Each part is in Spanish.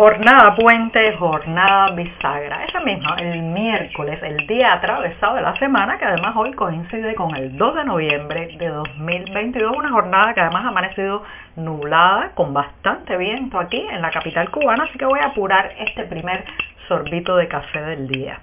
Jornada puente, jornada bisagra. Esa misma, el miércoles, el día atravesado de la semana, que además hoy coincide con el 2 de noviembre de 2022, una jornada que además ha amanecido nublada, con bastante viento aquí en la capital cubana, así que voy a apurar este primer sorbito de café del día.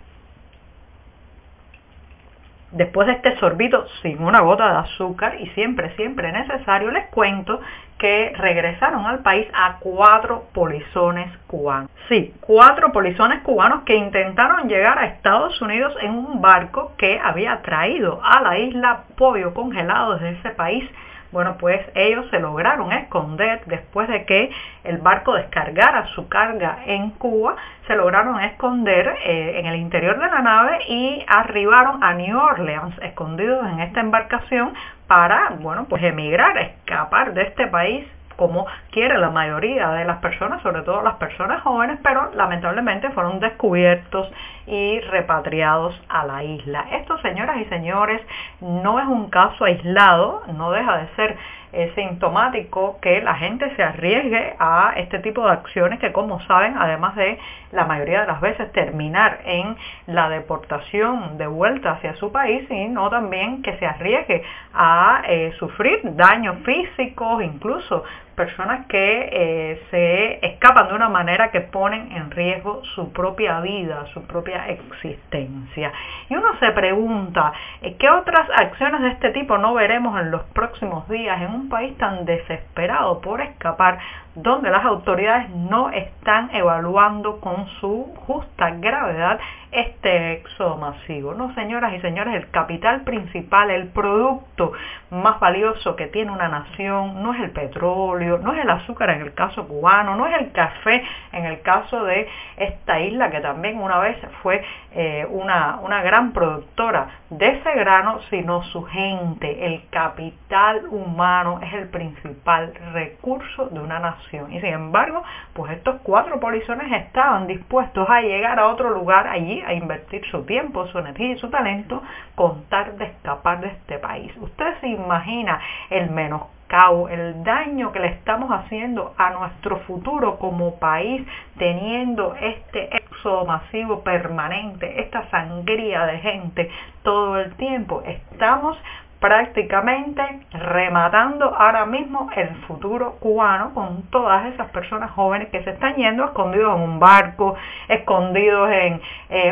Después de este sorbito sin una gota de azúcar y siempre, siempre necesario, les cuento que regresaron al país a cuatro polizones cubanos. Sí, cuatro polizones cubanos que intentaron llegar a Estados Unidos en un barco que había traído a la isla pollo congelado desde ese país bueno, pues ellos se lograron esconder después de que el barco descargara su carga en Cuba, se lograron esconder eh, en el interior de la nave y arribaron a New Orleans, escondidos en esta embarcación para, bueno, pues emigrar, escapar de este país como quiere la mayoría de las personas, sobre todo las personas jóvenes, pero lamentablemente fueron descubiertos y repatriados a la isla. Esto, señoras y señores, no es un caso aislado, no deja de ser es sintomático que la gente se arriesgue a este tipo de acciones que como saben, además de la mayoría de las veces terminar en la deportación de vuelta hacia su país, sino también que se arriesgue a eh, sufrir daños físicos, incluso personas que eh, se escapan de una manera que ponen en riesgo su propia vida, su propia existencia. Y uno se pregunta, eh, ¿qué otras acciones de este tipo no veremos en los próximos días en un país tan desesperado por escapar donde las autoridades no están evaluando con su justa gravedad este éxodo masivo. No, señoras y señores, el capital principal, el producto más valioso que tiene una nación no es el petróleo, no es el azúcar en el caso cubano, no es el café en el caso de esta isla que también una vez fue eh, una, una gran productora de ese grano, sino su gente. El capital humano es el principal recurso de una nación y sin embargo, pues estos cuatro polizones estaban dispuestos a llegar a otro lugar allí, a invertir su tiempo, su energía y su talento, con tal de escapar de este país. Usted se imagina el menoscabo, el daño que le estamos haciendo a nuestro futuro como país teniendo este éxodo masivo permanente, esta sangría de gente todo el tiempo. Estamos prácticamente rematando ahora mismo el futuro cubano con todas esas personas jóvenes que se están yendo escondidos en un barco, escondidos en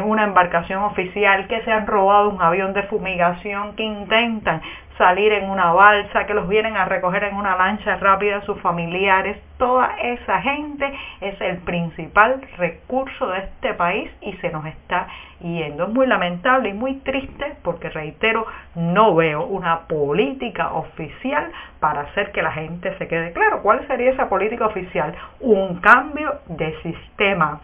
una embarcación oficial, que se han robado un avión de fumigación, que intentan salir en una balsa, que los vienen a recoger en una lancha rápida sus familiares. Toda esa gente es el principal recurso de este país y se nos está yendo. Es muy lamentable y muy triste porque, reitero, no veo una política oficial para hacer que la gente se quede claro. ¿Cuál sería esa política oficial? Un cambio de sistema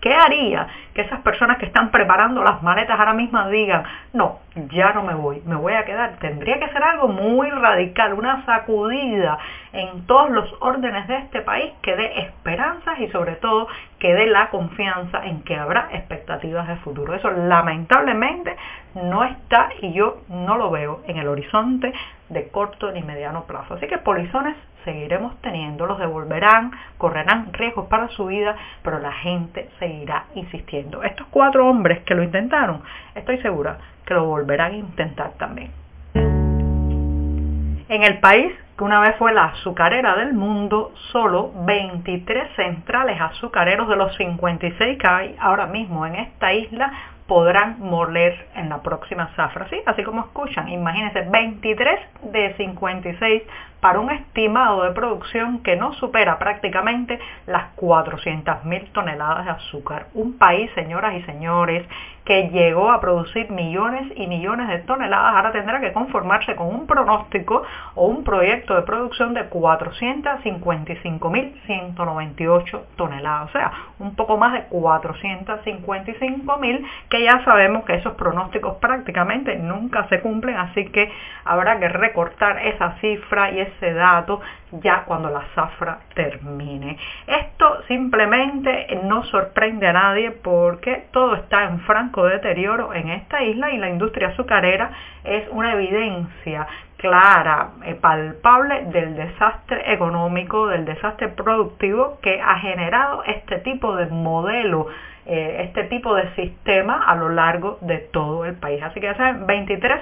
¿Qué haría que esas personas que están preparando las maletas ahora mismo digan, no, ya no me voy, me voy a quedar? Tendría que ser algo muy radical, una sacudida en todos los órdenes de este país que dé esperanzas y sobre todo que dé la confianza en que habrá expectativas de futuro. Eso lamentablemente no está y yo no lo veo en el horizonte de corto ni mediano plazo. Así que polizones seguiremos teniendo, los devolverán, correrán riesgos para su vida, pero la gente seguirá insistiendo. Estos cuatro hombres que lo intentaron, estoy segura que lo volverán a intentar también. En el país que una vez fue la azucarera del mundo, solo 23 centrales azucareros de los 56 que hay ahora mismo en esta isla podrán moler en la próxima zafra. ¿sí? Así como escuchan, imagínense, 23 de 56 para un estimado de producción que no supera prácticamente las 400.000 toneladas de azúcar. Un país, señoras y señores, que llegó a producir millones y millones de toneladas, ahora tendrá que conformarse con un pronóstico o un proyecto de producción de 455.198 toneladas, o sea, un poco más de 455.000 que ya sabemos que esos pronósticos prácticamente nunca se cumplen, así que habrá que recortar esa cifra y ese dato ya cuando la zafra termine. Esto simplemente no sorprende a nadie porque todo está en franco deterioro en esta isla y la industria azucarera es una evidencia clara, eh, palpable del desastre económico, del desastre productivo que ha generado este tipo de modelo, eh, este tipo de sistema a lo largo de todo el país. Así que ya saben, 23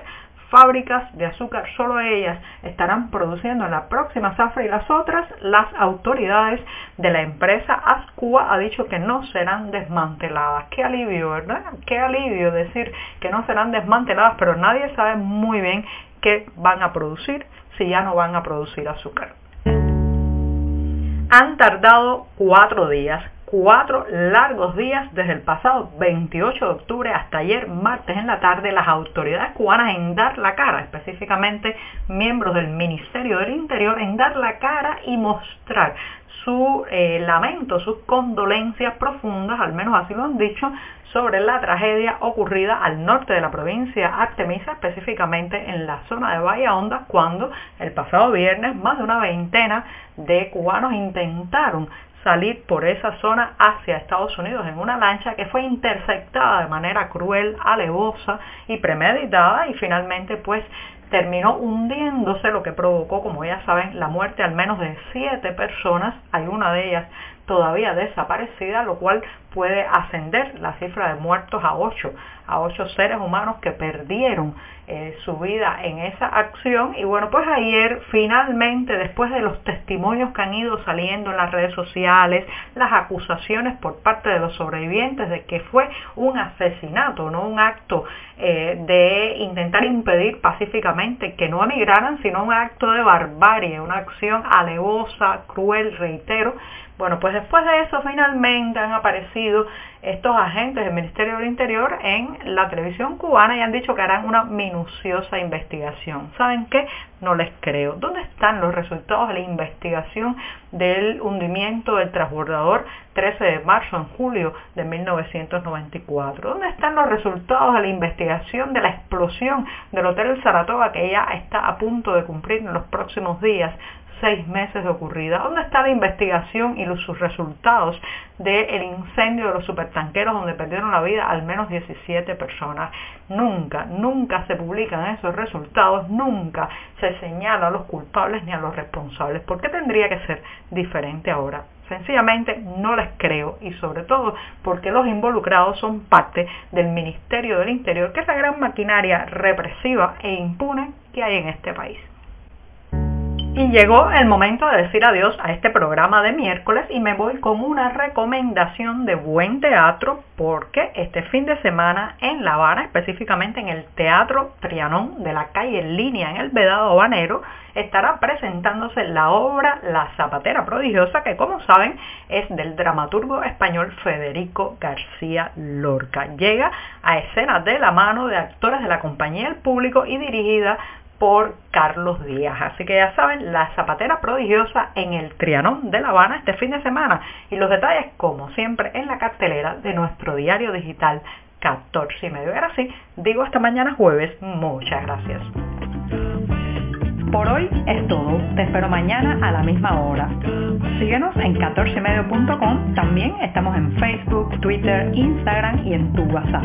fábricas de azúcar, solo ellas estarán produciendo en la próxima zafra y las otras, las autoridades de la empresa Ascua ha dicho que no serán desmanteladas. Qué alivio, ¿verdad? Qué alivio decir que no serán desmanteladas, pero nadie sabe muy bien qué van a producir si ya no van a producir azúcar. Han tardado cuatro días cuatro largos días desde el pasado 28 de octubre hasta ayer martes en la tarde las autoridades cubanas en dar la cara, específicamente miembros del Ministerio del Interior, en dar la cara y mostrar su eh, lamento, sus condolencias profundas, al menos así lo han dicho, sobre la tragedia ocurrida al norte de la provincia Artemisa, específicamente en la zona de Bahía Honda, cuando el pasado viernes más de una veintena de cubanos intentaron salir por esa zona hacia Estados Unidos en una lancha que fue interceptada de manera cruel, alevosa y premeditada y finalmente pues terminó hundiéndose, lo que provocó, como ya saben, la muerte al menos de siete personas. Hay una de ellas todavía desaparecida, lo cual puede ascender la cifra de muertos a ocho, a ocho seres humanos que perdieron eh, su vida en esa acción. Y bueno, pues ayer finalmente, después de los testimonios que han ido saliendo en las redes sociales, las acusaciones por parte de los sobrevivientes de que fue un asesinato, no un acto eh, de intentar impedir pacíficamente que no emigraran, sino un acto de barbarie, una acción alevosa, cruel, reitero, bueno, pues después de eso finalmente han aparecido estos agentes del Ministerio del Interior en la televisión cubana y han dicho que harán una minuciosa investigación. ¿Saben qué? No les creo. ¿Dónde están los resultados de la investigación del hundimiento del transbordador 13 de marzo en julio de 1994? ¿Dónde están los resultados de la investigación de la explosión del Hotel Saratoga que ya está a punto de cumplir en los próximos días seis meses de ocurrida. ¿Dónde está la investigación y los, sus resultados del incendio de los supertanqueros donde perdieron la vida al menos 17 personas? Nunca, nunca se publican esos resultados, nunca se señala a los culpables ni a los responsables. ¿Por qué tendría que ser diferente ahora? Sencillamente no les creo y sobre todo porque los involucrados son parte del Ministerio del Interior, que es la gran maquinaria represiva e impune que hay en este país. Y llegó el momento de decir adiós a este programa de miércoles y me voy con una recomendación de buen teatro porque este fin de semana en La Habana, específicamente en el Teatro Trianón de la calle Línea en el Vedado Habanero, estará presentándose la obra La Zapatera Prodigiosa que como saben es del dramaturgo español Federico García Lorca. Llega a escenas de la mano de actores de la compañía del público y dirigida por Carlos Díaz. Así que ya saben, la zapatera prodigiosa en el Trianón de La Habana este fin de semana. Y los detalles, como siempre, en la cartelera de nuestro diario digital 14 y medio. Ahora sí, digo hasta mañana jueves. Muchas gracias. Por hoy es todo. Te espero mañana a la misma hora. Síguenos en 14medio.com. También estamos en Facebook, Twitter, Instagram y en tu WhatsApp.